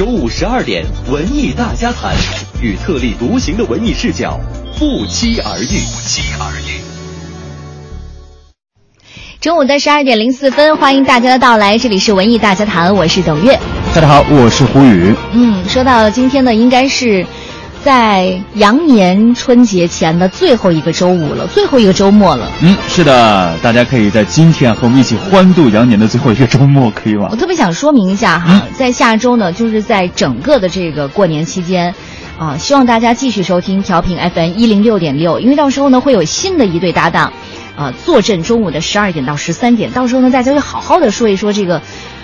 周五十二点，文艺大家谈，与特立独行的文艺视角不期而遇。不期而遇。中午的十二点零四分，欢迎大家的到来，这里是文艺大家谈，我是董月。大家好，我是胡宇。嗯，说到今天呢，应该是在羊年春节前的最后一个周五了，最后一个周末了。嗯，是的，大家可以在今天和我们一起欢度羊年的最后一个周末，可以吗我？特别想说明一下哈，在下周呢，就是在整个的这个过年期间。啊，希望大家继续收听调频 FM 一零六点六，因为到时候呢会有新的一对搭档，啊，坐镇中午的十二点到十三点，到时候呢大家就好好的说一说这个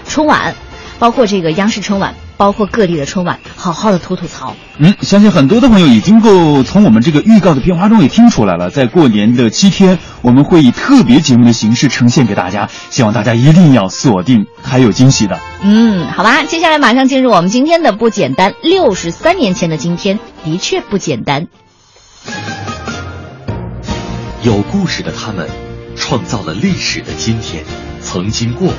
春晚，包括这个央视春晚，包括各地的春晚，好好的吐吐槽。嗯，相信很多的朋友已经够从我们这个预告的片花中也听出来了，在过年的七天，我们会以特别节目的形式呈现给大家，希望大家一定要锁定，还有惊喜的。嗯，好吧，接下来马上进入我们今天的不简单。六十三年前的今天的确不简单。有故事的他们，创造了历史的今天，曾经过往，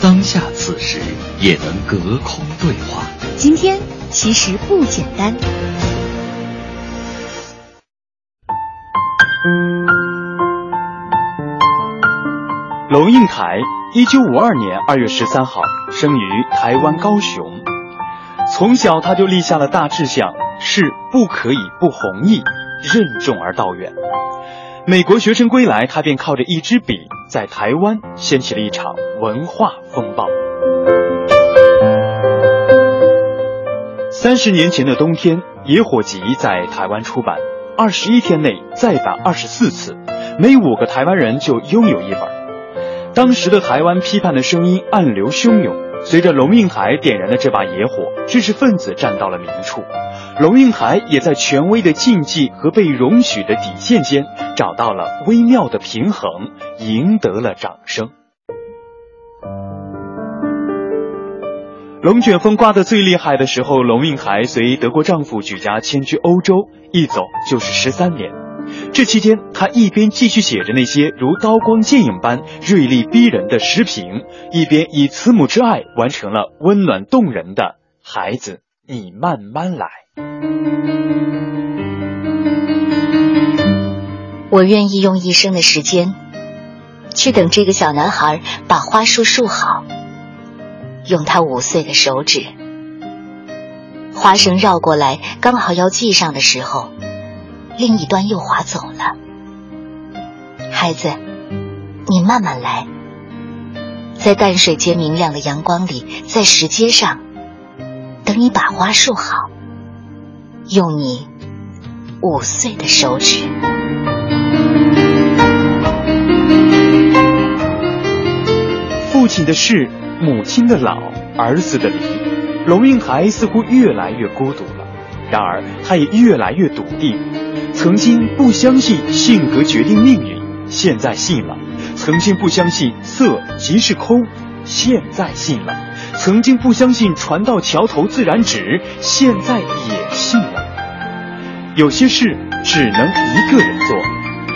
当下此时也能隔空对话。今天其实不简单。龙应台，一九五二年二月十三号生于台湾高雄。从小他就立下了大志向，是不可以不弘毅，任重而道远。美国学生归来，他便靠着一支笔，在台湾掀起了一场文化风暴。三十年前的冬天，《野火集》在台湾出版，二十一天内再版二十四次，每五个台湾人就拥有一本。当时的台湾批判的声音暗流汹涌，随着龙应台点燃的这把野火，知识分子站到了明处。龙应台也在权威的禁忌和被容许的底线间找到了微妙的平衡，赢得了掌声。龙卷风刮得最厉害的时候，龙应台随德国丈夫举家迁居欧洲，一走就是十三年。这期间，他一边继续写着那些如刀光剑影般锐利逼人的诗评，一边以慈母之爱完成了温暖动人的《孩子，你慢慢来》。我愿意用一生的时间，去等这个小男孩把花束束好，用他五岁的手指。花绳绕过来，刚好要系上的时候，另一端又划走了。孩子，你慢慢来，在淡水间明亮的阳光里，在石阶上，等你把花束好，用你五岁的手指。父亲的逝，母亲的老，儿子的离，龙应台似乎越来越孤独了。然而，他也越来越笃定。曾经不相信性格决定命运，现在信了；曾经不相信色即是空，现在信了；曾经不相信船到桥头自然直，现在也信了。有些事只能一个人做，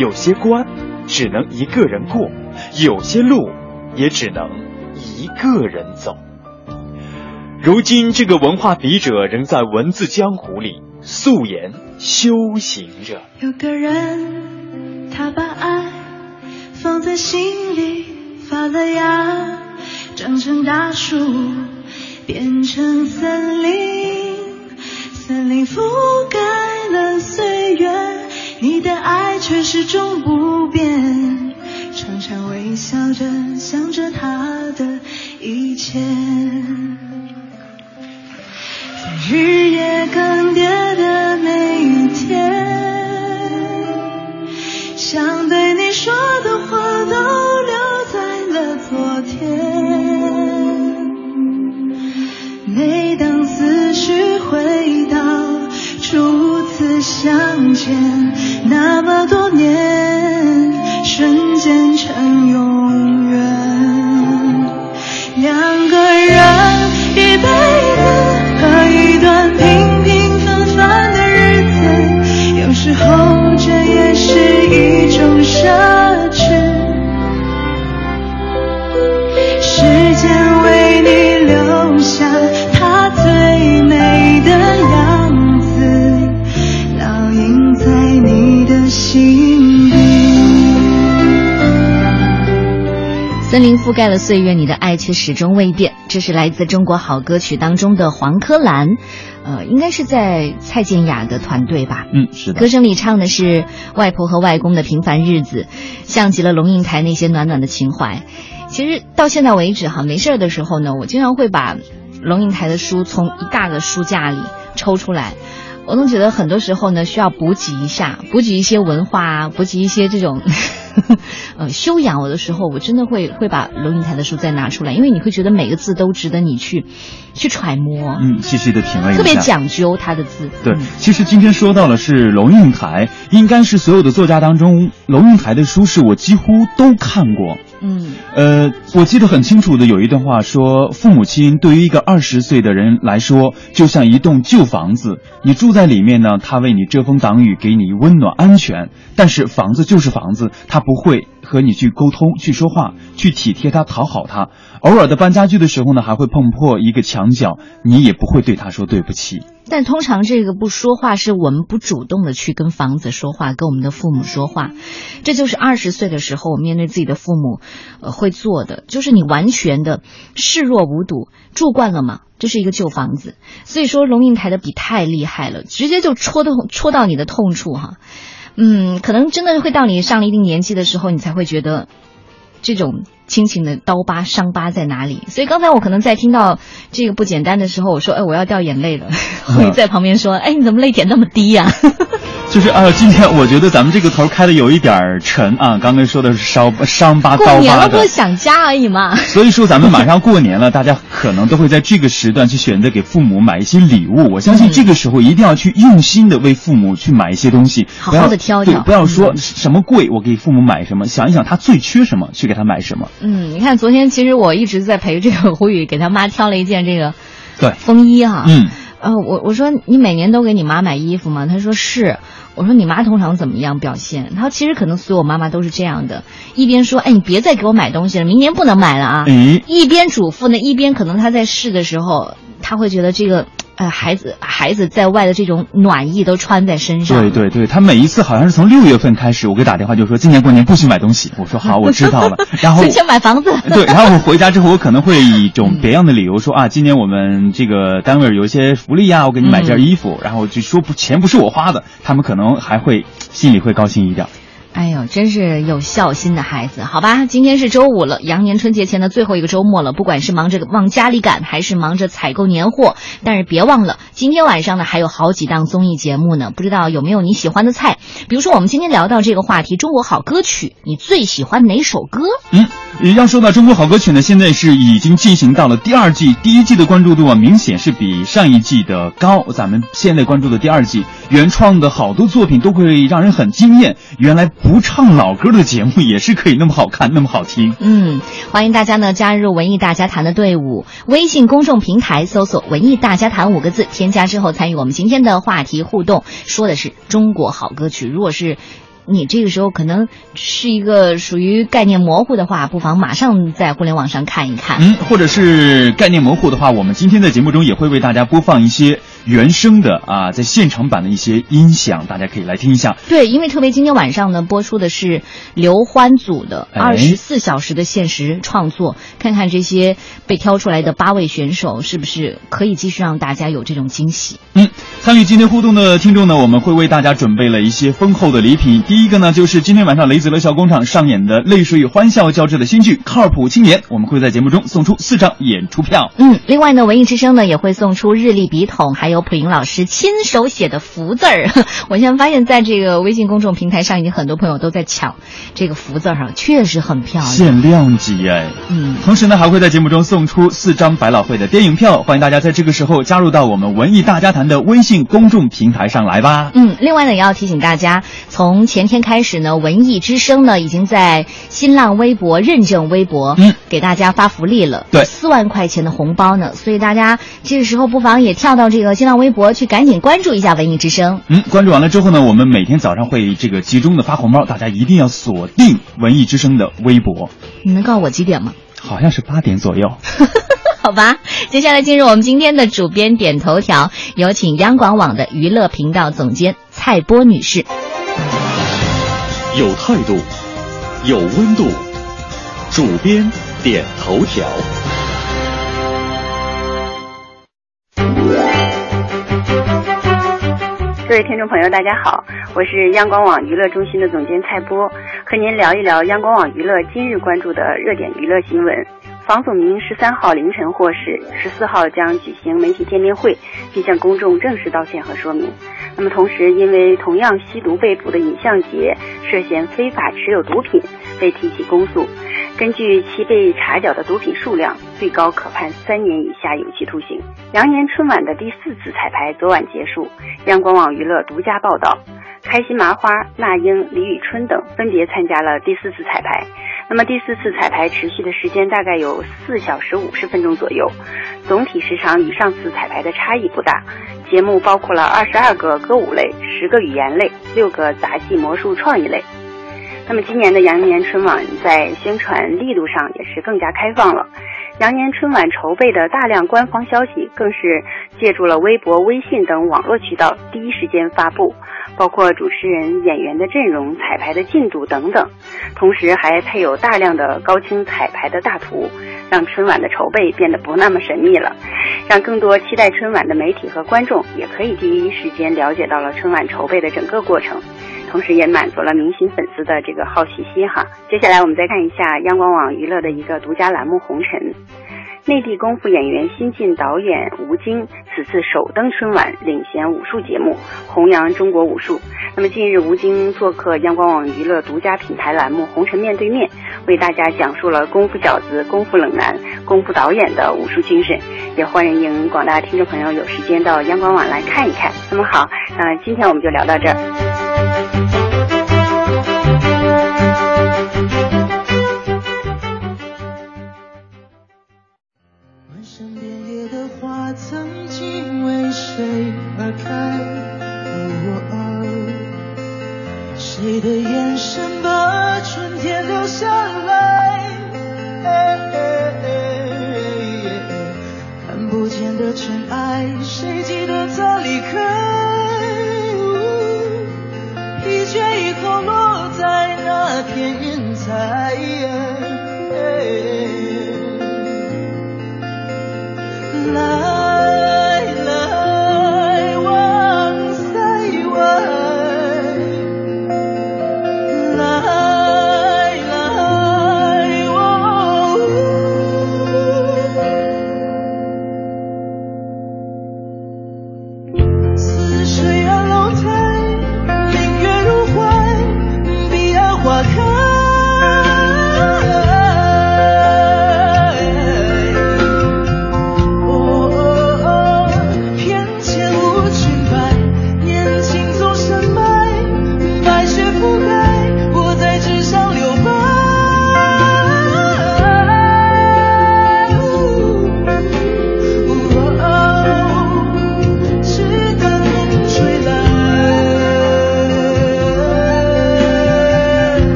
有些关只能一个人过，有些路也只能一个人走。如今，这个文化笔者仍在文字江湖里素颜修行着。有个人，他把爱放在心里发了芽，长成大树，变成森林，森林覆盖了岁月，你的爱却始终不变，常常微笑着想着他的一切。在日夜更迭的每一天，想对相见，那么多年，瞬间成永远。两个人一辈子和一段平平凡凡的日子，有时候这也是一种伤覆盖了岁月，你的爱却始终未变。这是来自《中国好歌曲》当中的黄柯兰，呃，应该是在蔡健雅的团队吧。嗯，是的歌。声里唱的是外婆和外公的平凡日子，像极了龙应台那些暖暖的情怀。其实到现在为止哈，没事儿的时候呢，我经常会把龙应台的书从一大个书架里抽出来。我总觉得很多时候呢，需要补给一下，补给一些文化啊，补给一些这种，呃，修养。我的时候我真的会会把龙应台的书再拿出来，因为你会觉得每个字都值得你去去揣摩，嗯，细细的品味。特别讲究他的字。对嗯，其实今天说到了是龙应台，应该是所有的作家当中，龙应台的书是我几乎都看过。嗯呃，我记得很清楚的有一段话说，父母亲对于一个二十岁的人来说，就像一栋旧房子，你住在里面呢，他为你遮风挡雨，给你温暖安全。但是房子就是房子，他不会和你去沟通、去说话、去体贴他、讨好他。偶尔的搬家具的时候呢，还会碰破一个墙角，你也不会对他说对不起。但通常这个不说话，是我们不主动的去跟房子说话，跟我们的父母说话，这就是二十岁的时候我面对自己的父母，呃，会做的，就是你完全的视若无睹，住惯了嘛，这是一个旧房子，所以说龙应台的笔太厉害了，直接就戳到戳到你的痛处哈，嗯，可能真的会到你上了一定年纪的时候，你才会觉得这种亲情的刀疤、伤疤在哪里？所以刚才我可能在听到这个不简单的时候，我说：“哎，我要掉眼泪了。” 会在旁边说：“哎，你怎么泪点那么低呀、就是啊，今天我觉得咱们这个头开的有一点儿沉啊。刚才说的是伤伤疤、刀疤过年了，不是，想家而已嘛。所以说咱们马上过年了，大家可能都会在这个时段去选择给父母买一些礼物。我相信这个时候一定要去用心的为父母去买一些东西，好好的挑挑对，不要说嗯什么贵，我给父母买什么，想一想他最缺什么，去给他买什么。嗯，你看昨天其实我一直在陪这个胡宇给他妈挑了一件这个对，风衣哈。嗯，呃，我我说你每年都给你妈买衣服吗？他说是。我说你妈通常怎么样表现？他说其实可能所有妈妈都是这样的，一边说哎你别再给我买东西了，明年不能买了啊，嗯，一边嘱咐呢，一边可能他在试的时候，他会觉得这个呃孩子孩子在外的这种暖意都穿在身上。对对对，他每一次好像是从六月份开始，我给打电话就说今年过年不许买东西。我说好，我知道了。然后 先买房子。对，然后我回家之后，我可能会以一种别样的理由说啊，今年我们这个单位有一些福利呀，我给你买件衣服，然后就说不钱不是我花的，他们可能还会心里会高兴一点。哎呦，真是有孝心的孩子，好吧？今天是周五了，羊年春节前的最后一个周末了。不管是忙着往家里赶，还是忙着采购年货，但是别忘了，今天晚上呢还有好几档综艺节目呢。不知道有没有你喜欢的菜？比如说我们今天聊到这个话题，中国好歌曲，你最喜欢哪首歌？嗯，要说到中国好歌曲呢，现在是已经进行到了第二季，第一季的关注度啊，明显是比上一季的高。咱们现在关注的第二季，原创的好多作品都会让人很惊艳。原来不唱老歌的节目也是可以那么好看，那么好听。嗯，欢迎大家呢加入文艺大家谈的队伍，微信公众平台搜索“文艺大家谈”五个字，添加之后参与我们今天的话题互动，说的是中国好歌曲。如果是你这个时候可能是一个属于概念模糊的话，不妨马上在互联网上看一看。嗯，或者是概念模糊的话，我们今天在节目中也会为大家播放一些原声的啊，在现场版的一些音响，大家可以来听一下。对，因为特别今天晚上呢播出的是刘欢组的哎二十四小时的限时创作，看看这些被挑出来的八位选手是不是可以继续让大家有这种惊喜。嗯，参与今天互动的听众呢，我们会为大家准备了一些丰厚的礼品。第第一个呢，就是今天晚上雷子乐笑工厂上演的泪水与欢笑交织的新剧《靠谱青年》，我们会在节目中送出四张演出票。嗯，另外呢，文艺之声呢也会送出日历、笔筒，还有普英老师亲手写的福字儿。我现在发现，在这个微信公众平台上，已经很多朋友都在抢这个福字儿哈，确实很漂亮。限量级哎，嗯，同时呢，还会在节目中送出四张百老汇的电影票，欢迎大家在这个时候加入到我们文艺大家谈的微信公众平台上来吧。嗯，另外呢，也要提醒大家，从前天开始呢，文艺之声呢已经在新浪微博认证微博，嗯，给大家发福利了，对四万块钱的红包呢，所以大家这个时候不妨也跳到这个新浪微博去，赶紧关注一下文艺之声。嗯，关注完了之后呢，我们每天早上会这个集中的发红包，大家一定要锁定文艺之声的微博，你能告诉我几点吗？好像是八点左右。好吧，接下来进入我们今天的主编点头条，有请央广网的娱乐频道总监蔡波女士。有态度，有温度，主编点头条。各位听众朋友，大家好，我是央广网娱乐中心的总监蔡波，和您聊一聊央广网娱乐今日关注的热点娱乐新闻。房祖名十三号凌晨获释，十四号将举行媒体见面会，并向公众正式道歉和说明。那么，同时因为同样吸毒被捕的尹相杰涉嫌非法持有毒品，被提起公诉。根据其被查缴的毒品数量，最高可判三年以下有期徒刑。羊年春晚的第四次彩排昨晚结束，央广网娱乐独家报道，开心麻花、那英、李宇春等分别参加了第四次彩排。那么第四次彩排持续的时间大概有四小时五十分钟左右，总体时长与上次彩排的差异不大。节目包括了二十二个歌舞类、十个语言类、六个杂技、魔术、创意类。那么今年的羊年春晚在宣传力度上也是更加开放了。羊年春晚筹备的大量官方消息，更是借助了微博、微信等网络渠道第一时间发布，包括主持人、演员的阵容、彩排的进度等等。同时还配有大量的高清彩排的大图，让春晚的筹备变得不那么神秘了，让更多期待春晚的媒体和观众也可以第一时间了解到了春晚筹备的整个过程。同时也满足了明星粉丝的这个好奇心哈。接下来我们再看一下央广网娱乐的一个独家栏目《红尘》，内地功夫演员新晋导演吴京此次首登春晚，领衔武术节目，弘扬中国武术。那么近日，吴京做客央广网娱乐独家品牌栏目《红尘面对面》，为大家讲述了功夫小子、功夫冷男、功夫导演的武术精神。也欢迎广大听众朋友有时间到央广网来看一看。那么好，那今天我们就聊到这儿。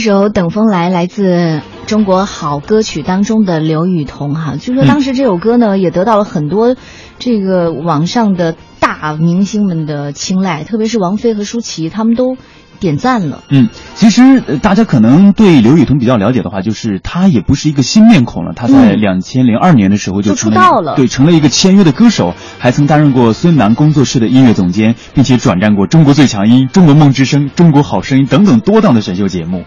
首《等风来》来自中国好歌曲当中的刘雨桐哈，据说当时这首歌呢、也得到了很多这个网上的大明星们的青睐，特别是王菲和舒淇，他们都点赞了。嗯，其实呃大家可能对刘雨桐比较了解的话，就是她也不是一个新面孔了。她在嗯两千零二年的时候就就出道了对，成了一个签约的歌手，还曾担任过孙楠工作室的音乐总监，并且转战过《中国最强音》《中国梦之声》《中国好声音》等等多档的选秀节目。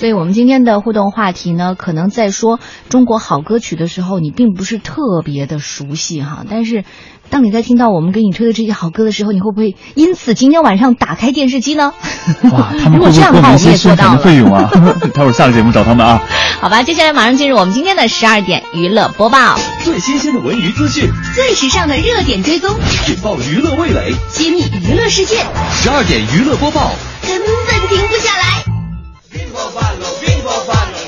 所以我们今天的互动话题呢，可能在说中国好歌曲的时候，你并不是特别的熟悉哈，但是当你在听到我们给你推的这些好歌的时候，你会不会因此今天晚上打开电视机呢？哇，他们 如果这样的话，我们些宣传也做到费用啊？待会儿下了节目找他们啊。好吧，接下来马上进入我们今天的十二点娱乐播报，最新鲜的文娱资讯，最时尚的热点追踪，引爆娱乐味蕾。揭秘娱乐世界，十二点娱乐播报，根本停不下来。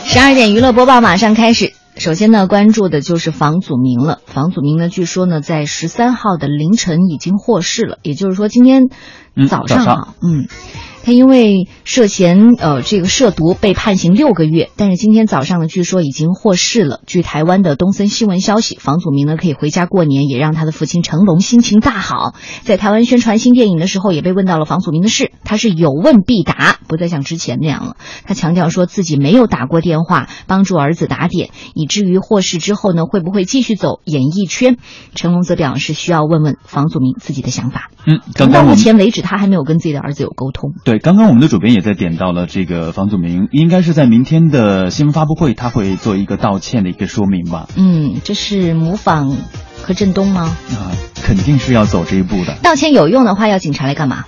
十二点娱乐播报马上开始。首先呢，关注的就是房祖名了。房祖名呢，据说呢，在十三号的凌晨已经获释了，也就是说今天嗯早上早啊，嗯，他因为涉嫌呃这个涉毒被判刑六个月，但是今天早上呢，据说已经获释了。据台湾的东森新闻消息，房祖名呢可以回家过年，也让他的父亲成龙心情大好。在台湾宣传新电影的时候，也被问到了房祖名的事，他是有问必答，不再像之前那样了。他强调说自己没有打过电话帮助儿子打点，以至于获释之后呢，会不会继续走演艺圈？成龙则表示需要问问房祖名自己的想法。嗯，刚到目前为止，他还没有跟自己的儿子有沟通。对，刚刚我们的主编也在点到了这个房祖名，应该是在明天的新闻发布会，他会做一个道歉的一个说明吧？嗯，这是模仿柯震东吗？啊，肯定是要走这一步的。道歉有用的话，要警察来干嘛？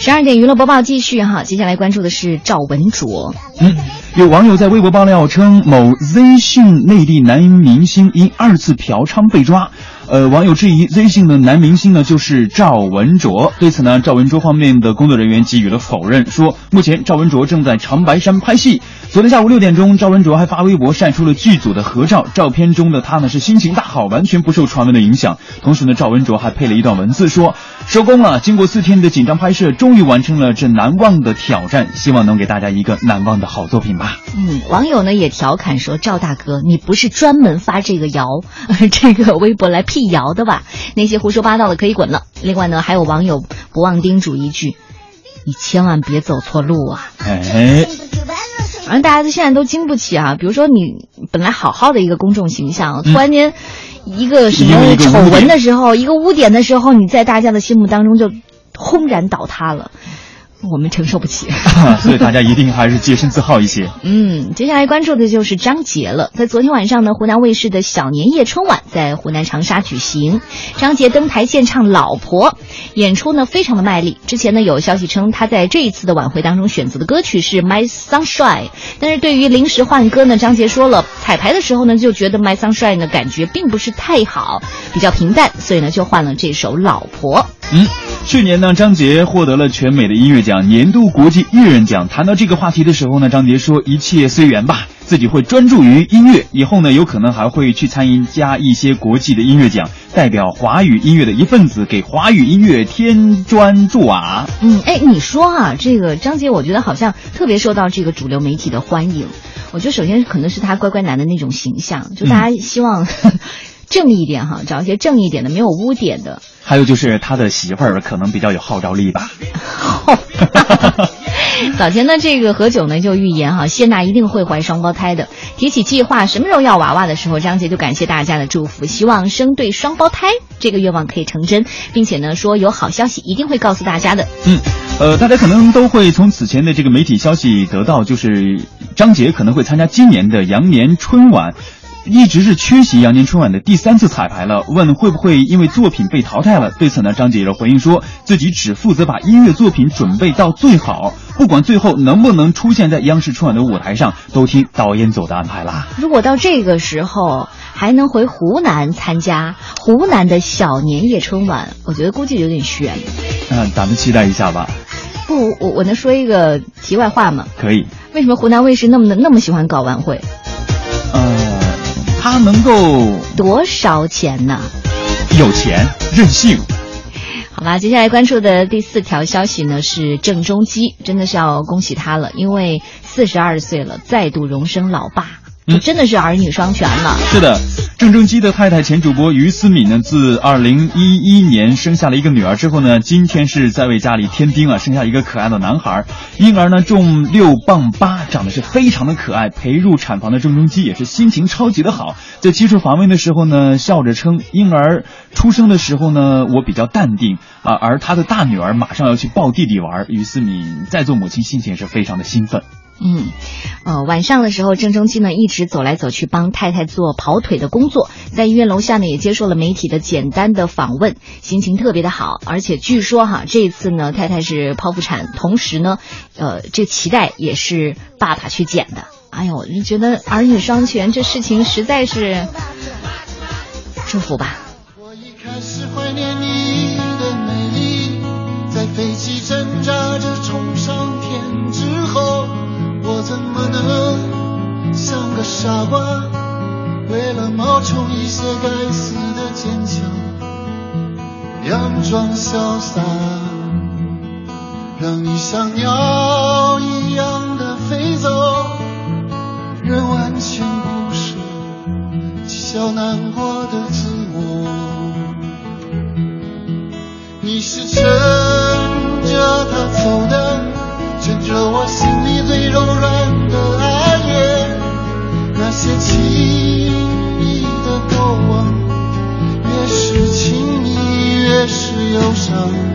十二点娱乐播报继续哈，接下来关注的是赵文卓。嗯，有网友在微博爆料称，某 Z 讯内地男明星因二次嫖娼被抓。呃，网友质疑 Z 姓的男明星呢就是赵文卓。对此呢，赵文卓方面的工作人员给予了否认，说目前赵文卓正在长白山拍戏。昨天下午六点钟，赵文卓还发微博晒出了剧组的合照，照片中的他呢是心情大好，完全不受传闻的影响。同时呢，赵文卓还配了一段文字说：“收工了，经过四天的紧张拍摄，终于完成了这难忘的挑战，希望能给大家一个难忘的好作品吧。”嗯，网友呢也调侃说：“赵大哥，你不是专门发这个谣，这个微博来辟谣的吧？那些胡说八道的可以滚了。”另外呢，还有网友不忘叮嘱一句：“你千万别走错路啊！”哎，反正大家都现在都经不起啊。比如说你本来好好的一个公众形象，突然间一个什么丑闻的时候，一个污点的时候，你在大家的心目当中就轰然倒塌了，我们承受不起。所以大家一定还是洁身自好一些。嗯，接下来关注的就是张杰了。在昨天晚上呢，湖南卫视的小年夜春晚在湖南长沙举行，张杰登台献唱《老婆》，演出呢非常的卖力。之前呢有消息称他在这一次的晚会当中选择的歌曲是《My Sunshine》，但是对于临时换歌呢，张杰说了，彩排的时候呢就觉得《My Sunshine》呢感觉并不是太好，比较平淡，所以呢就换了这首《老婆》。嗯，去年呢，张杰获得了全美的音乐奖年度国际艺人奖。谈到这个话题的时候呢，张杰说：“一切随缘吧，自己会专注于音乐，以后呢，有可能还会去参加一些国际的音乐奖，代表华语音乐的一份子，给华语音乐添砖助瓦。”嗯，哎，你说啊，这个张杰，我觉得好像特别受到这个主流媒体的欢迎。我觉得首先可能是他乖乖男的那种形象，就大家希望、正一点哈，找一些正一点的、没有污点的。还有就是他的媳妇儿可能比较有号召力吧。早前呢，这个何炅呢就预言哈，谢娜一定会怀双胞胎的。提起计划什么时候要娃娃的时候，张杰就感谢大家的祝福，希望生对双胞胎这个愿望可以成真，并且呢说有好消息一定会告诉大家的。嗯，呃，大家可能都会从此前的这个媒体消息得到，就是张杰可能会参加今年的羊年春晚。一直是缺席羊年春晚的第三次彩排了，问会不会因为作品被淘汰了？对此呢，张杰也回应说自己只负责把音乐作品准备到最好，不管最后能不能出现在央视春晚的舞台上，都听导演组的安排啦。如果到这个时候还能回湖南参加湖南的小年夜春晚，我觉得估计有点悬。嗯、咱们期待一下吧。不，我我能说一个题外话吗？可以。为什么湖南卫视那么的那么喜欢搞晚会？呃，他能够多少钱呢？有钱任性。好吧，接下来关注的第四条消息呢是郑中基，真的是要恭喜他了，因为四十二岁了，再度荣升老爸，就真的是儿女双全了。是的，郑中基的太太前主播于思敏呢，自二零一一年生下了一个女儿之后呢，今天是在为家里添丁啊，生下一个可爱的男孩。婴儿呢重六磅八，长得是非常的可爱。陪入产房的郑中基也是心情超级的好，在接受访问的时候呢，笑着称婴儿出生的时候呢，我比较淡定啊，而他的大女儿马上要去抱弟弟玩，于思敏在做母亲心情也是非常的兴奋。嗯，呃，晚上的时候，郑中基呢一直走来走去帮太太做跑腿的工作，在医院楼下呢也接受了媒体的简单的访问，心情特别的好，而且据说哈这一次呢太太是剖腹产，同时呢，呃，这脐带也是爸爸去剪的。哎呦，我就觉得儿女双全这事情实在是祝福吧。我一开始怀念你的美丽，在飞机挣扎着冲怎么能像个傻瓜，为了冒充一些该死的坚强，佯装潇洒，让你像鸟一样的飞走，人完全不舍，讥笑难过的自我。你是趁着他走的，趁着我心里最柔软忧伤，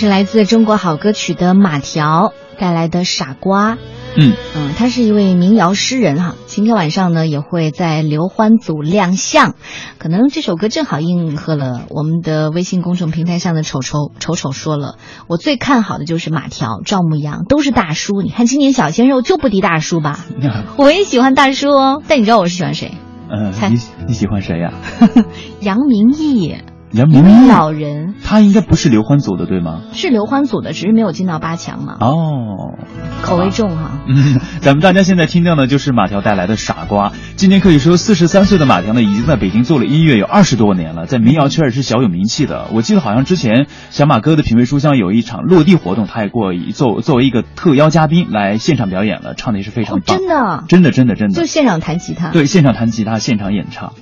是来自中国好歌曲的马条带来的《傻瓜》。嗯嗯，他是一位民谣诗人哈，今天晚上呢也会在刘欢组亮相，可能这首歌正好应和了我们的微信公众平台上的丑丑丑丑说了，我最看好的就是马条、赵牧阳，都是大叔。你看今年小鲜肉就不敌大叔吧？我也喜欢大叔哦，但你知道我是喜欢谁？呃，你你喜欢谁呀、杨明义，杨明义老人他应该不是刘欢组的对吗？是刘欢组的，只是没有进到八强嘛，哦，口味重哈。嗯，咱们大家现在听到的就是马条带来的《傻瓜》。今年可以说，四十三岁的马条呢，已经在北京做了音乐有二十多年了，在民谣圈也是小有名气的。我记得好像之前小马哥的品味书香有一场落地活动，他也过一作作为一个特邀嘉宾来现场表演了，唱的也是非常哦，棒，真的，真的真的真的就现场弹吉他。，对，现场弹吉他，现场演唱。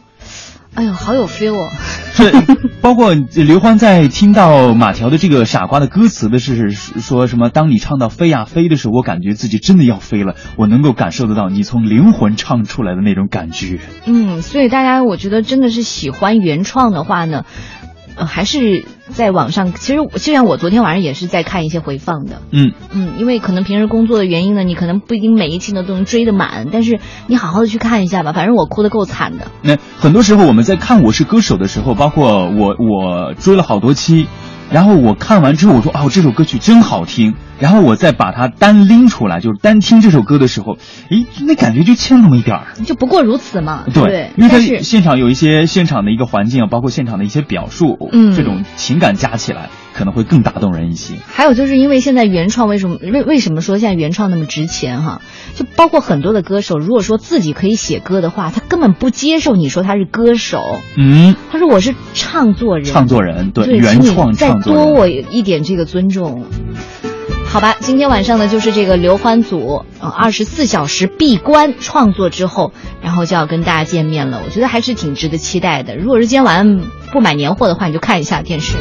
哎呦，好有 feel 哦。是，包括刘欢在听到马条的这个《傻瓜》的歌词的是说什么？当你唱到飞呀飞的时候，我感觉自己真的要飞了，我能够感受得到你从灵魂唱出来的那种感觉。嗯，所以大家我觉得真的是喜欢原创的话呢，呃，还是在网上。其实就像我昨天晚上也是在看一些回放的。嗯嗯，因为可能平时工作的原因呢，你可能不一定每一期呢都能追得满，但是你好好的去看一下吧。反正我哭得够惨的。那很多时候我们在看《我是歌手》的时候，包括我我追了好多期，然后我看完之后我说哦这首歌曲真好听，然后我再把它单拎出来，就是单听这首歌的时候，诶，那感觉就欠那么一点儿。就不过如此嘛。对，因为它现场有一些现场的一个环境啊，包括现场的一些表述，嗯，这种情感加起来可能会更打动人一些。还有就是因为现在原创为什么为为什么说现在原创那么值钱哈？就包括很多的歌手，如果说自己可以写歌的话，他根本不接受你说他是歌手。嗯，他说我是唱作人。唱作人对对，原创再创作人。多我一点这个尊重。好吧，今天晚上呢，就是这个刘欢组二十四小时闭关创作之后，然后就要跟大家见面了。我觉得还是挺值得期待的。如果是今天晚上不买年货的话，你就看一下电视。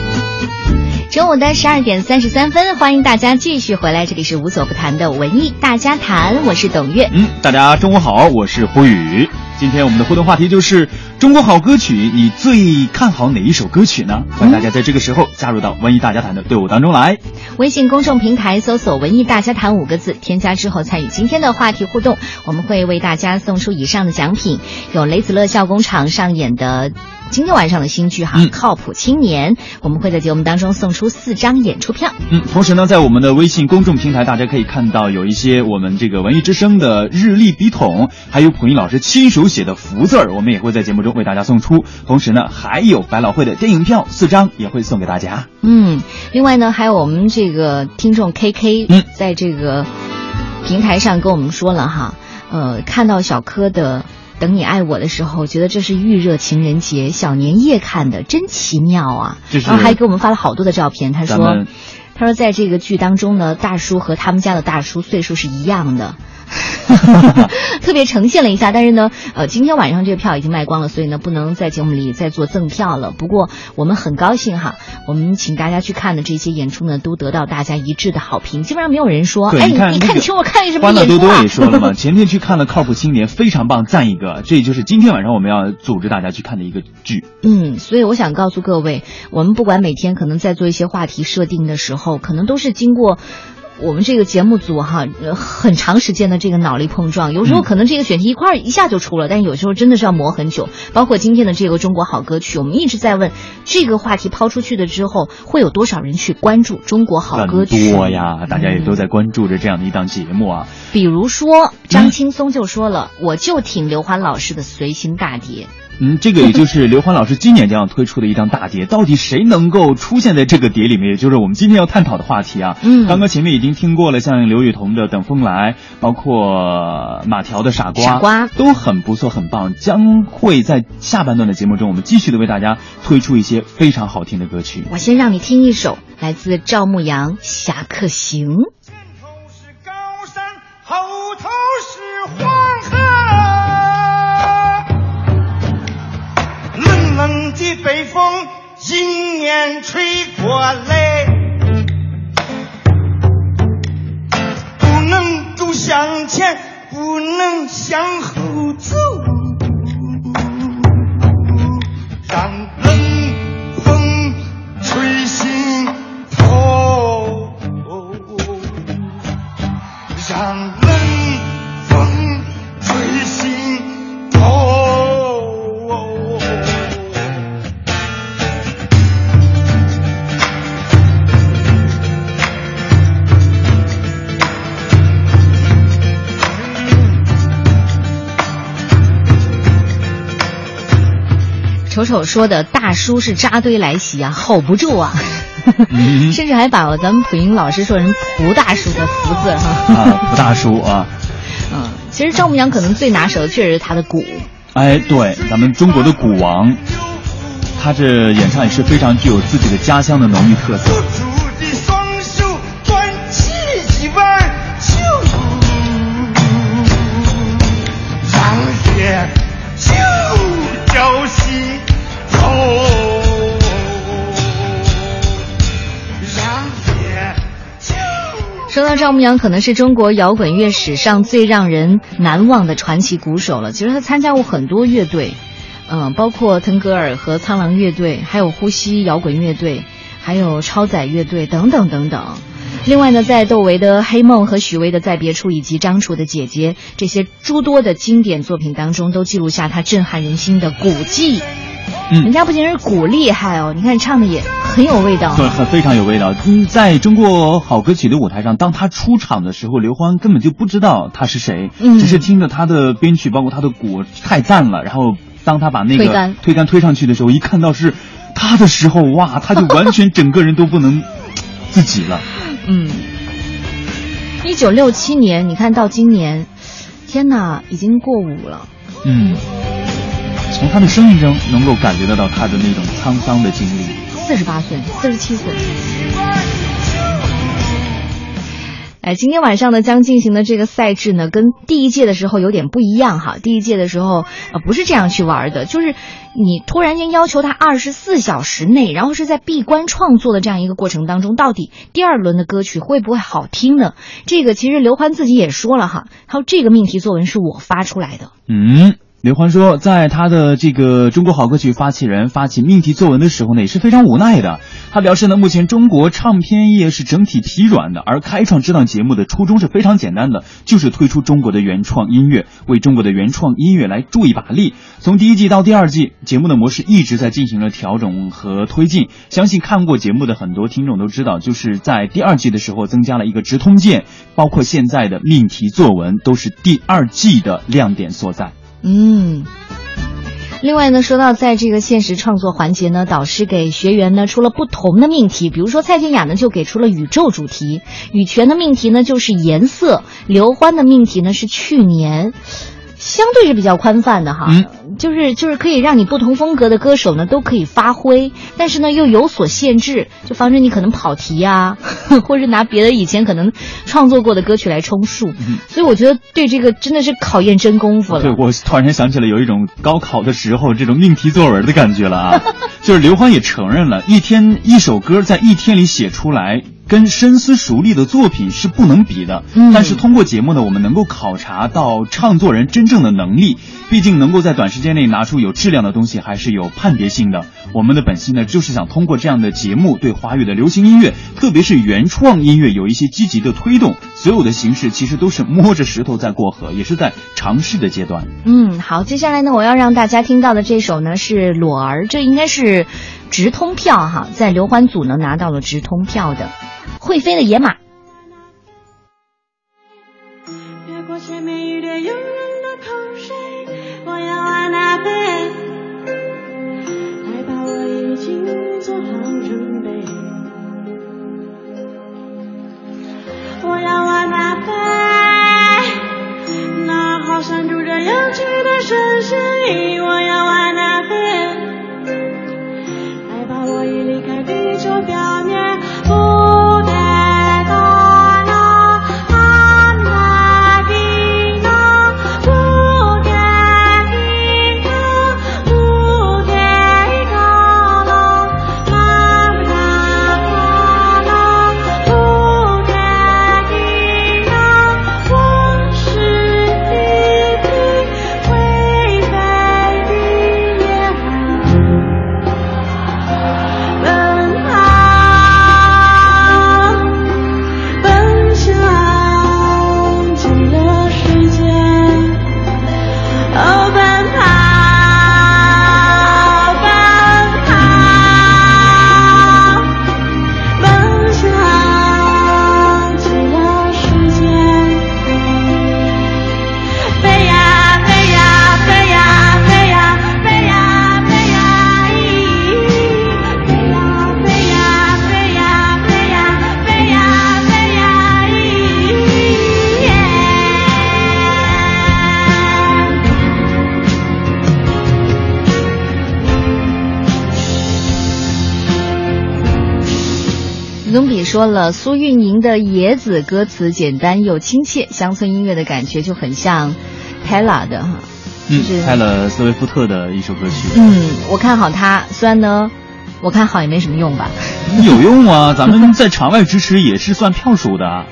中午的十二点三十三分，欢迎大家继续回来，这里是无所不谈的文艺大家谈，我是董月。嗯，大家中午好，我是胡宇。今天我们的互动话题就是中国好歌曲，你最看好哪一首歌曲呢？欢迎大家在这个时候加入到文艺大家谈的队伍当中来。微信公众平台搜索“文艺大家谈”五个字，添加之后参与今天的话题互动，我们会为大家送出以上的奖品，有雷子乐笑工厂上演的。今天晚上的新剧哈，嗯靠谱青年，我们会在节目当中送出四张演出票。嗯，同时呢，在我们的微信公众平台，大家可以看到有一些我们这个文艺之声的日历笔筒，还有普音老师亲手写的福字儿，我们也会在节目中为大家送出。同时呢，还有百老汇的电影票四张也会送给大家。嗯，另外呢，还有我们这个听众 KK，嗯，在这个平台上跟我们说了哈，呃，看到小柯的。等你爱我的时候，觉得这是预热情人节小年夜看的，真奇妙啊！就是然后还给我们发了好多的照片。他说，他说在这个剧当中呢，大叔和他们家的大叔岁数是一样的。特别呈现了一下，但是呢，呃，今天晚上这个票已经卖光了，所以呢，不能在节目里再做赠票了。不过我们很高兴哈，我们请大家去看的这些演出呢，都得到大家一致的好评，基本上没有人说，哎，你看你，请我看什么演出啊？多也说了嘛，前天去看了《靠谱青年》，非常棒，赞一个。这就是今天晚上我们要组织大家去看的一个剧。嗯，所以我想告诉各位，我们不管每天可能在做一些话题设定的时候，可能都是经过。我们这个节目组哈，呃很长时间的这个脑力碰撞，有时候可能这个选题一块儿一下就出了，但有时候真的是要磨很久。包括今天的这个中国好歌曲，我们一直在问，这个话题抛出去的之后，会有多少人去关注中国好歌曲？很多呀，大家也都在关注着这样的一档节目啊。比如说，张青松就说了，我就挺刘欢老师的《随行大碟》。嗯，这个也就是刘欢老师今年将要推出的一张大碟，到底谁能够出现在这个碟里面，也就是我们今天要探讨的话题啊。嗯，刚刚前面已经听过了，像刘雨桐的《等风来》，包括马条的《傻瓜》，傻瓜都很不错，很棒。将会在下半段的节目中，我们继续的为大家推出一些非常好听的歌曲。我先让你听一首来自赵牧阳《侠客行》。北风迎面吹过来，不能走向前，不能向后走，瞅瞅说的大叔是扎堆来袭啊，hold 不住啊，嗯 甚至还把咱们普音老师说成蒲大叔的福字哈。啊，蒲大叔啊，嗯，其实丈母娘可能最拿手的确实是他的鼓。哎，对，咱们中国的鼓王，他这演唱也是非常具有自己的家乡的浓郁特色。说到赵牧阳，可能是中国摇滚乐史上最让人难忘的传奇鼓手了。其实他参加过很多乐队，嗯、包括腾格尔和苍狼乐队，还有呼吸摇滚乐队，还有超载乐队等等等等。另外呢，在窦唯的《黑梦》和许巍的《在别处》以及张楚的《姐姐》这些诸多的经典作品当中，都记录下他震撼人心的鼓技。嗯人家不仅是鼓厉害哦，你看唱的也很有味道。对，很非常有味道。嗯，在中国好歌曲的舞台上，当他出场的时候，刘欢根本就不知道他是谁，嗯只是听着他的编曲，包括他的鼓太赞了。然后当他把那个推杆推杆推上去的时候，一看到是他的时候，哇，他就完全整个人都不能自己了。嗯，一九六七年，你看到今年，天哪，已经过五了。嗯，从他的声音中能够感觉得到他的那种沧桑的经历。四十八岁，四十七岁。哎，今天晚上呢将进行的这个赛制呢，跟第一届的时候有点不一样哈。第一届的时候，呃，不是这样去玩的，就是你突然间要求他二十四小时内，然后是在闭关创作的这样一个过程当中，到底第二轮的歌曲会不会好听呢？这个其实刘欢自己也说了哈，他说这个命题作文是我发出来的。嗯，刘欢说，在他的这个中国好歌曲发起人发起命题作文的时候呢，也是非常无奈的。他表示呢，目前中国唱片业是整体疲软的，而开创这档节目的初衷是非常简单的，就是推出中国的原创音乐，为中国的原创音乐来助一把力。从第一季到第二季，节目的模式一直在进行了调整和推进。相信看过节目的很多听众都知道，就是在第二季的时候增加了一个直通键，包括现在的命题作文都是第二季的亮点所在。嗯，另外呢，说到在这个现实创作环节呢，导师给学员呢出了不同的命题，比如说蔡健雅呢就给出了宇宙主题，羽泉的命题呢就是颜色，刘欢的命题呢是去年。相对是比较宽泛的哈，嗯就是就是可以让你不同风格的歌手呢都可以发挥，但是呢又有所限制，就防止你可能跑题呀、或者拿别的以前可能创作过的歌曲来充数。所以我觉得对这个真的是考验真功夫了。对，我突然间想起了有一种高考的时候这种命题作文的感觉了啊！就是刘欢也承认了，一天一首歌在一天里写出来。跟深思熟虑的作品是不能比的，嗯但是通过节目呢，我们能够考察到唱作人真正的能力。毕竟能够在短时间内拿出有质量的东西，还是有判别性的。我们的本心呢，就是想通过这样的节目，对华语的流行音乐，特别是原创音乐，有一些积极的推动。所有的形式其实都是摸着石头在过河，也是在尝试的阶段。嗯，好，接下来呢，我要让大家听到的这首呢是裸儿，这应该是直通票哈，在刘欢组呢拿到了直通票的。会飞的野马。李宗笔说了，苏运莹的《野子》歌词简单又亲切，乡村音乐的感觉就很像 Tella 的哈。嗯是，拍了斯威夫特的一首歌曲。嗯，我看好他，虽然呢，我看好也没什么用吧。有用啊，咱们在场外支持也是算票数的，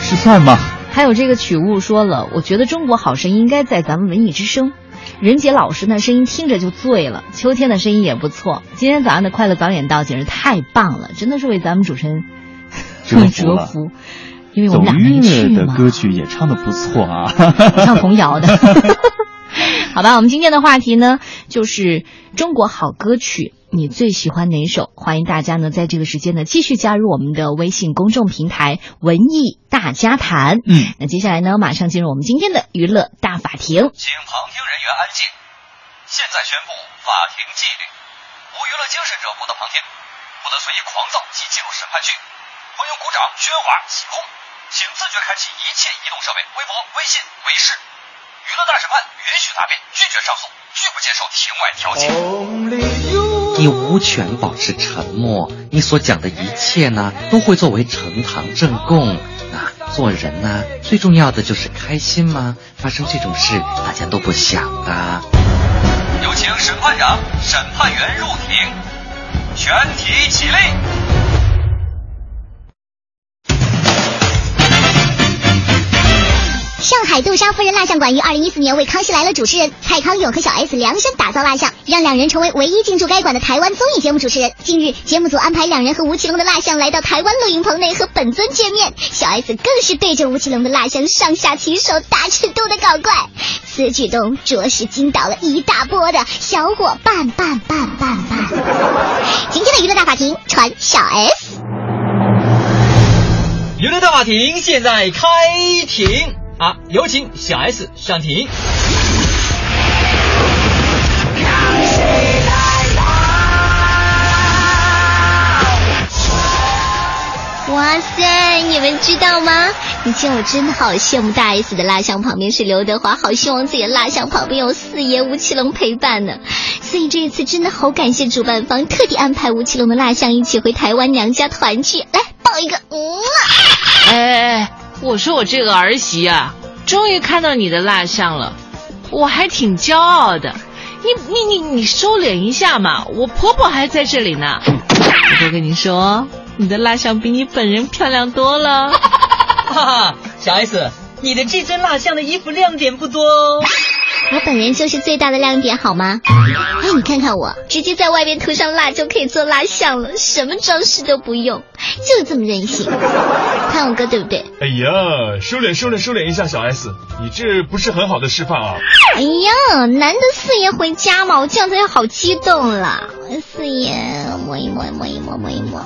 是算吧？还有这个曲物说了，我觉得中国好声音应该在咱们文艺之声。任杰老师呢声音听着就醉了，秋天的声音也不错。今天早上的快乐早点到简直太棒了，真的是为咱们主持人折服折服，因为我走们俩没音去的歌曲也唱的不错啊，唱童谣的。好吧，我们今天的话题呢就是中国好歌曲，你最喜欢哪首？欢迎大家呢在这个时间呢继续加入我们的微信公众平台“文艺大家谈”。嗯，那接下来呢，马上进入我们今天的娱乐大法庭。请旁听人员安静。现在宣布法庭纪律：无娱乐精神者不得旁听，不得随意狂躁及进入审判区，欢迎鼓掌、喧哗、起哄，请自觉开启一切移动设备、微博、微信、微视。娱乐大审判允许答辩，拒绝上诉，拒不接受庭外调解。你无权保持沉默，你所讲的一切呢，都会作为呈堂证供。那做人呢，最重要的就是开心吗？发生这种事，大家都不想的。有请审判长、审判员入庭，全体起立。海杜莎夫人蜡像馆于二零一四年为《康熙来了》主持人蔡康永和小 S 量身打造蜡像，让两人成为唯一进驻该馆的台湾综艺节目主持人。近日，节目组安排两人和吴奇隆的蜡像来到台湾录影棚内和本尊见面，小 S 更是对着吴奇隆的蜡像上下其手，大尺度的搞怪。此举动着实惊倒了一大波的小伙伴伴伴伴伴。今天的娱乐大法庭传小 S。娱乐大法庭现在开庭啊！有请小 S 上庭。哇塞，你们知道吗？以前我真的好羡慕大 S 的蜡像旁边是刘德华，好希望自己的蜡像旁边有四爷吴奇隆陪伴呢。所以这一次真的好感谢主办方特地安排吴奇隆的蜡像一起回台湾娘家团聚，来抱一个，嗯啊。哎，我说我这个儿媳啊，终于看到你的蜡像了，我还挺骄傲的。你你你你收敛一下嘛，我婆婆还在这里呢。我都跟你说，你的蜡像比你本人漂亮多了。哈哈，小 S，你的这尊蜡像的衣服亮点不多哦。我本人就是最大的亮点，好吗？哎，你看看我，直接在外边涂上蜡就可以做蜡像了，什么装饰都不用，就这么任性。看我哥对不对？哎呀，收敛收敛收敛一下，小 S，你这不是很好的示范啊！哎呀，难得四爷回家嘛，我这样子就好激动了。四爷摸一摸，摸一摸，摸一摸。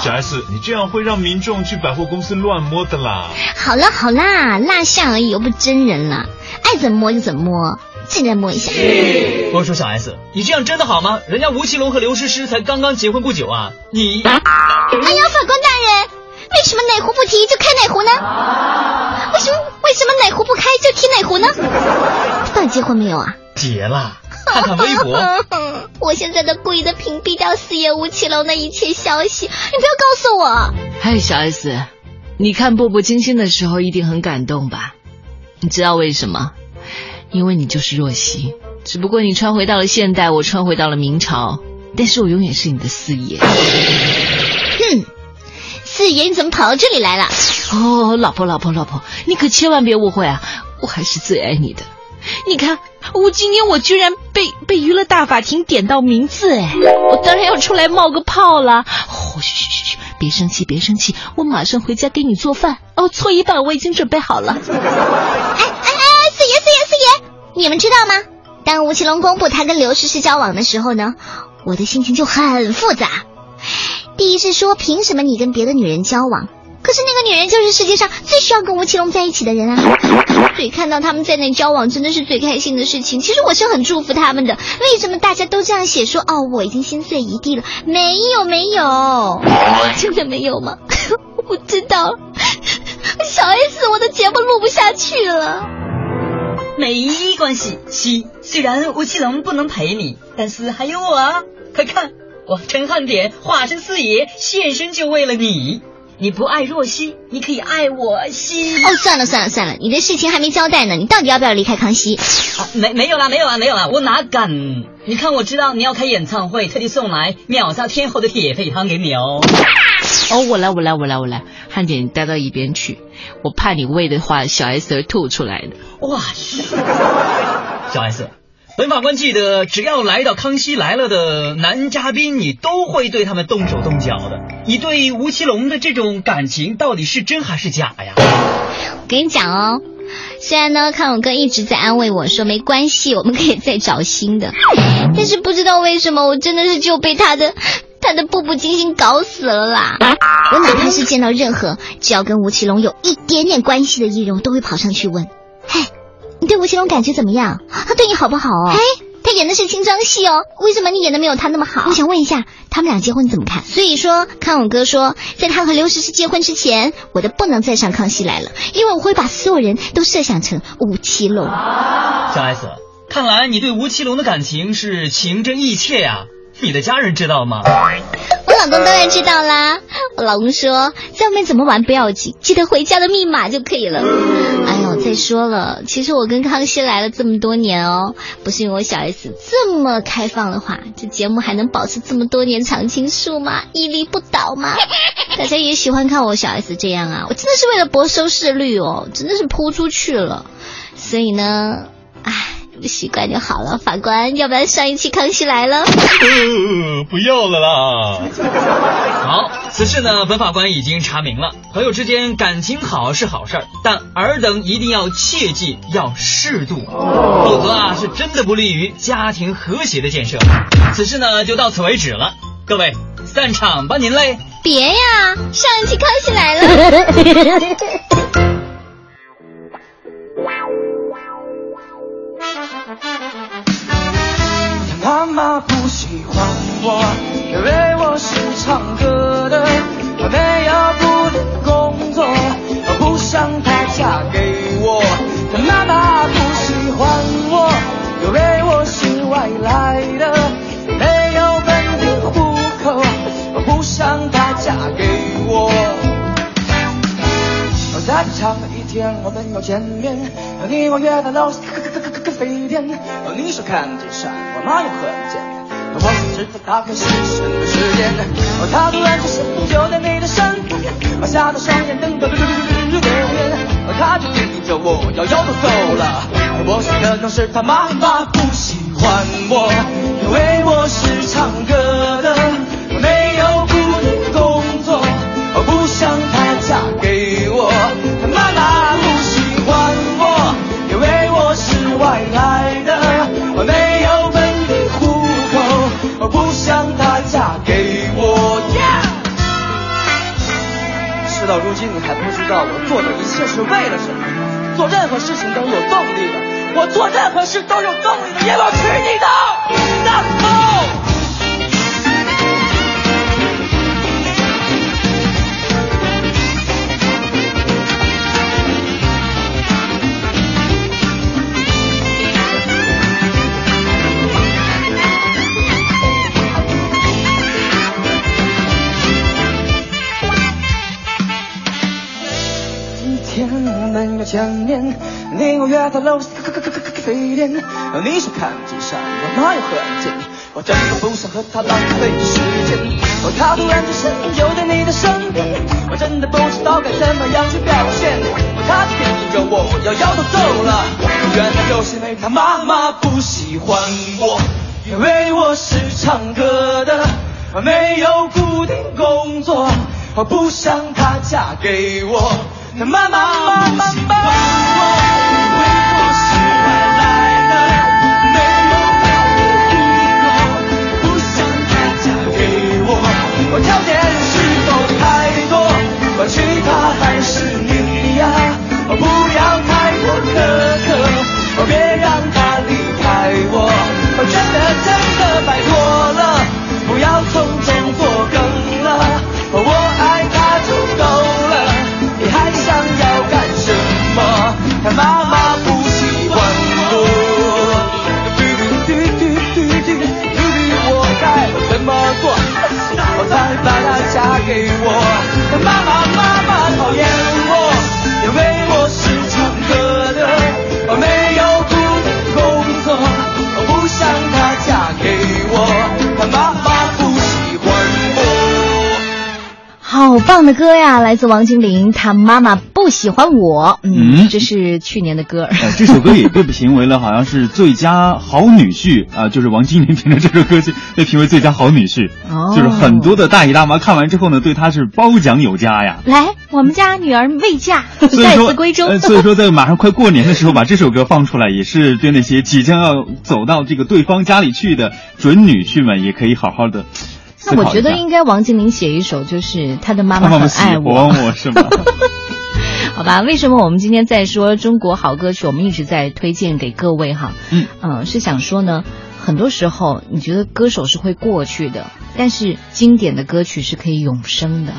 小 S，你这样会让民众去百货公司乱摸的啦。好啦好啦，蜡像而已，又不真人啦，爱怎么摸就怎么摸，进来摸一下。我说小 S，你这样真的好吗？人家吴奇隆和刘诗诗才刚刚结婚不久啊，你……哎呀，法官大人，为什么哪壶不提就开哪壶呢？为什么为什么哪壶不开就提哪壶呢？到底结婚没有啊？结了，看看微博。我现在都故意的屏蔽掉四爷吴奇隆的一切消息，你不要告诉我。嗨，小 S，你看《步步惊心》的时候一定很感动吧？你知道为什么？因为你就是若曦，只不过你穿回到了现代，我穿回到了明朝，但是我永远是你的四爷。哼，四爷你怎么跑到这里来了？哦，老婆，老婆，老婆，你可千万别误会啊，我还是最爱你的。你看，我今天我居然被被娱乐大法庭点到名字哎，我当然要出来冒个泡了。嘘嘘嘘嘘，别生气，别生气，我马上回家给你做饭。哦，搓衣板我已经准备好了。哎哎哎，四爷四爷四爷，你们知道吗？当吴奇隆公布他跟刘诗诗交往的时候呢，我的心情就很复杂。第一是说，凭什么你跟别的女人交往？可是那个女人就是世界上最需要跟吴奇隆在一起的人啊！所以看到他们在那交往，真的是最开心的事情。其实我是很祝福他们的。为什么大家都这样写说哦，我已经心碎一地了？没有没有，真的没有吗？我不知道。小 S，我的节目录不下去了。没关系，西。虽然吴奇隆不能陪你，但是还有我啊！快看，我陈汉典化身四爷现身，就为了你。你不爱若曦，你可以爱我西。哦，算了算了算了，你的事情还没交代呢，你到底要不要离开康熙？啊，没没有啦，没有啦，没有啦，我哪敢？你看，我知道你要开演唱会，特地送来秒杀天后的铁肺汤给你哦。哦，我来，我来，我来，我来，汉典，你待到一边去，我怕你喂的话，小 S 会吐出来的。哇，小 S。本法官记得，只要来到《康熙来了》的男嘉宾，你都会对他们动手动脚的。你对吴奇隆的这种感情到底是真还是假呀？我跟你讲哦，虽然呢，康永哥一直在安慰我说没关系，我们可以再找新的，但是不知道为什么，我真的是就被他的他的步步惊心搞死了啦！我哪怕是见到任何只要跟吴奇隆有一点点关系的艺人，我都会跑上去问：“嘿，你对吴奇隆感觉怎么样？他对你好不好哦？”嘿。他演的是清装戏哦，为什么你演的没有他那么好？我想问一下，他们俩结婚怎么看？所以说，康永哥说，在他和刘诗诗结婚之前，我的不能再上康熙来了，因为我会把所有人都设想成吴奇隆。小 S，看来你对吴奇隆的感情是情真意切呀，你的家人知道吗？我老公当然知道啦，我老公说，在外面怎么玩不要紧，记得回家的密码就可以了。再说了，其实我跟康熙来了这么多年哦，不是因为我小 S 这么开放的话，这节目还能保持这么多年常青树吗？屹立不倒吗？大家也喜欢看我小 S 这样啊，我真的是为了博收视率哦，真的是扑出去了，所以呢，唉。不习惯就好了，法官，要不然上一期《康熙来了》不要了啦。好，此事呢，本法官已经查明了，朋友之间感情好是好事儿，但尔等一定要切记要适度，否则啊是真的不利于家庭和谐的建设。此事呢就到此为止了，各位散场吧，您嘞？别呀，上一期《康熙来了》。妈妈不喜欢我，因为我是唱歌的，我没有固定工作，我不想她嫁给我。妈妈不喜欢我，因为我是外来的，没有本地户口，我不想她嫁给我。再长的一天，我们又见面，你我约在楼每天哦，你说看见山。哪有很见？我想知道大概是什么时间。哦他突然出现就在你的身边，吓得双眼瞪得溜溜溜溜圆。他就盯着我，摇摇头走了。我想可能是他妈妈不喜欢我，因为我是唱歌到如今，你还不知道我做的一切是为了什么？做任何事情都有动力的，我做任何事都有动力的，也我娶你的，大风。想念，你我约在楼下咖咖咖咖咖咖啡店。你说看见山，我哪有很近？我真的不想和他浪费时间。他突然出现就在你的身边，我真的不知道该怎么样去表现。他就盯着我，摇摇头走了。原来就是因为他妈妈不喜欢我，因为我是唱歌的，没有固定工作，我不想她嫁给我。他妈妈不喜欢我，因为我。是外来的，没有户口，不想她嫁给我。我条件是否太多？我。娶她还是你呀？我不要太多苛刻，别让她离开我。我。真的真的拜托棒的歌呀，来自王精灵，他妈妈不喜欢我。嗯，这是去年的歌。呃，这首歌也被评为了好像是最佳好女婿啊，就是王精灵凭着这首歌曲被评为最佳好女婿。哦，就是很多的大姨大妈看完之后呢，对他是褒奖有加呀。来，我们家女儿未嫁，再次归中。所以说，在马上快过年的时候把这首歌放出来，也是对那些即将要走到这个对方家里去的准女婿们，也可以好好的。那我觉得应该王健林写一首，就是他的妈妈很爱我，我是吗？好吧，为什么我们今天在说中国好歌曲？我们一直在推荐给各位哈，嗯嗯，是想说呢，很多时候你觉得歌手是会过去的，但是经典的歌曲是可以永生的。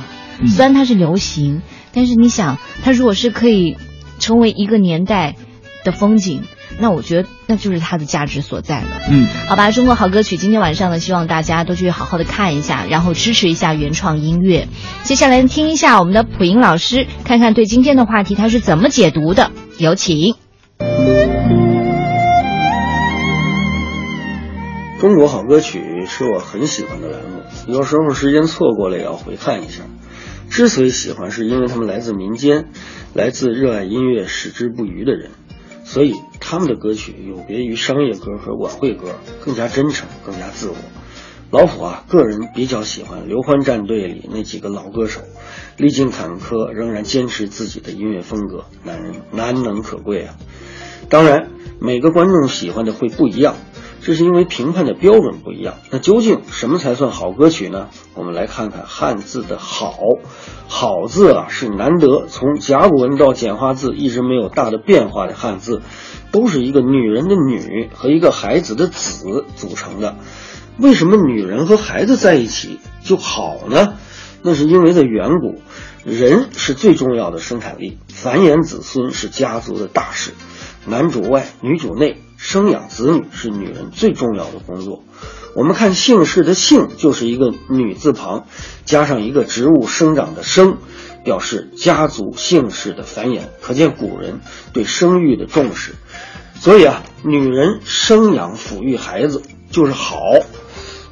虽然它是流行，但是你想，它如果是可以成为一个年代的风景。那我觉得那就是它的价值所在了。嗯，好吧，中国好歌曲，今天晚上呢，希望大家都去好好的看一下，然后支持一下原创音乐。接下来听一下我们的普音老师，看看对今天的话题他是怎么解读的。有请。中国好歌曲是我很喜欢的栏目，有时候时间错过了也要回看一下。之所以喜欢，是因为他们来自民间，来自热爱音乐、矢志不渝的人。所以他们的歌曲有别于商业歌和晚会歌，更加真诚，更加自我。老虎啊，个人比较喜欢刘欢战队里那几个老歌手，历尽坎坷仍然坚持自己的音乐风格，男人难能可贵啊。当然，每个观众喜欢的会不一样。这是因为评判的标准不一样。那究竟什么才算好歌曲呢？我们来看看汉字的“好”。好字啊，是难得从甲骨文到简化字一直没有大的变化的汉字，都是一个女人的“女”和一个孩子的“子”组成的。为什么女人和孩子在一起就好呢？那是因为在远古，人是最重要的生产力，繁衍子孙是家族的大事，男主外，女主内。生养子女是女人最重要的工作。我们看姓氏的“姓”就是一个女字旁，加上一个植物生长的“生”，表示家族姓氏的繁衍。可见古人对生育的重视。所以啊，女人生养抚育孩子就是好。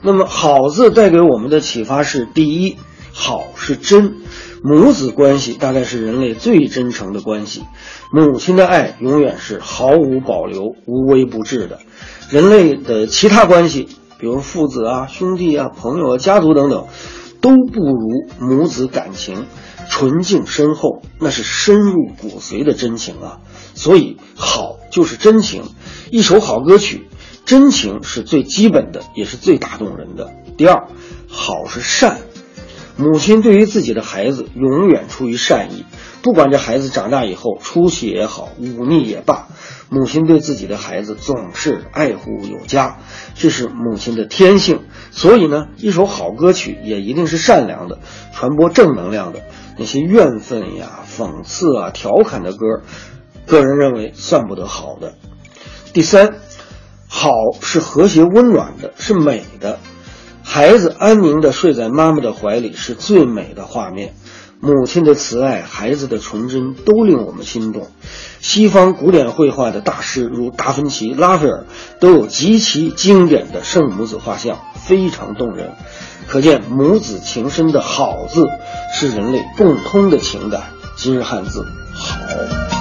那么“好”字带给我们的启发是：第一，好是真。母子关系大概是人类最真诚的关系，母亲的爱永远是毫无保留、无微不至的。人类的其他关系，比如父子啊、兄弟啊、朋友啊、家族等等，都不如母子感情纯净深厚，那是深入骨髓的真情啊。所以，好就是真情。一首好歌曲，真情是最基本的，也是最打动人的。第二，好是善。母亲对于自己的孩子永远出于善意，不管这孩子长大以后出息也好，忤逆也罢，母亲对自己的孩子总是爱护有加，这是母亲的天性。所以呢，一首好歌曲也一定是善良的，传播正能量的。那些怨愤呀、讽刺啊、调侃的歌，个人认为算不得好的。第三，好是和谐温暖的，是美的。孩子安宁地睡在妈妈的怀里是最美的画面，母亲的慈爱，孩子的纯真，都令我们心动。西方古典绘画的大师如达芬奇、拉斐尔都有极其经典的圣母子画像，非常动人。可见母子情深的好字是人类共通的情感。今日汉字，好。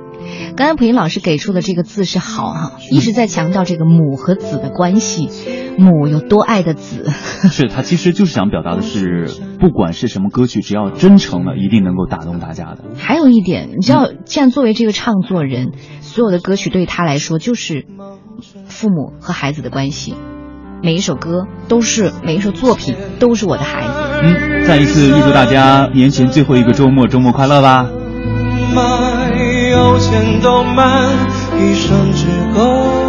刚才普英老师给出的这个字是“好”哈，一直在强调这个母和子的关系，母有多爱的子。是他其实就是想表达的是，不管是什么歌曲，只要真诚了，一定能够打动大家的。还有一点，你知道，既然作为这个唱作人，所有的歌曲对他来说就是父母和孩子的关系。每一首歌都是，每一首作品都是我的孩子。嗯，再一次预祝大家年前最后一个周末周末快乐吧。有钱都慢，一生只够。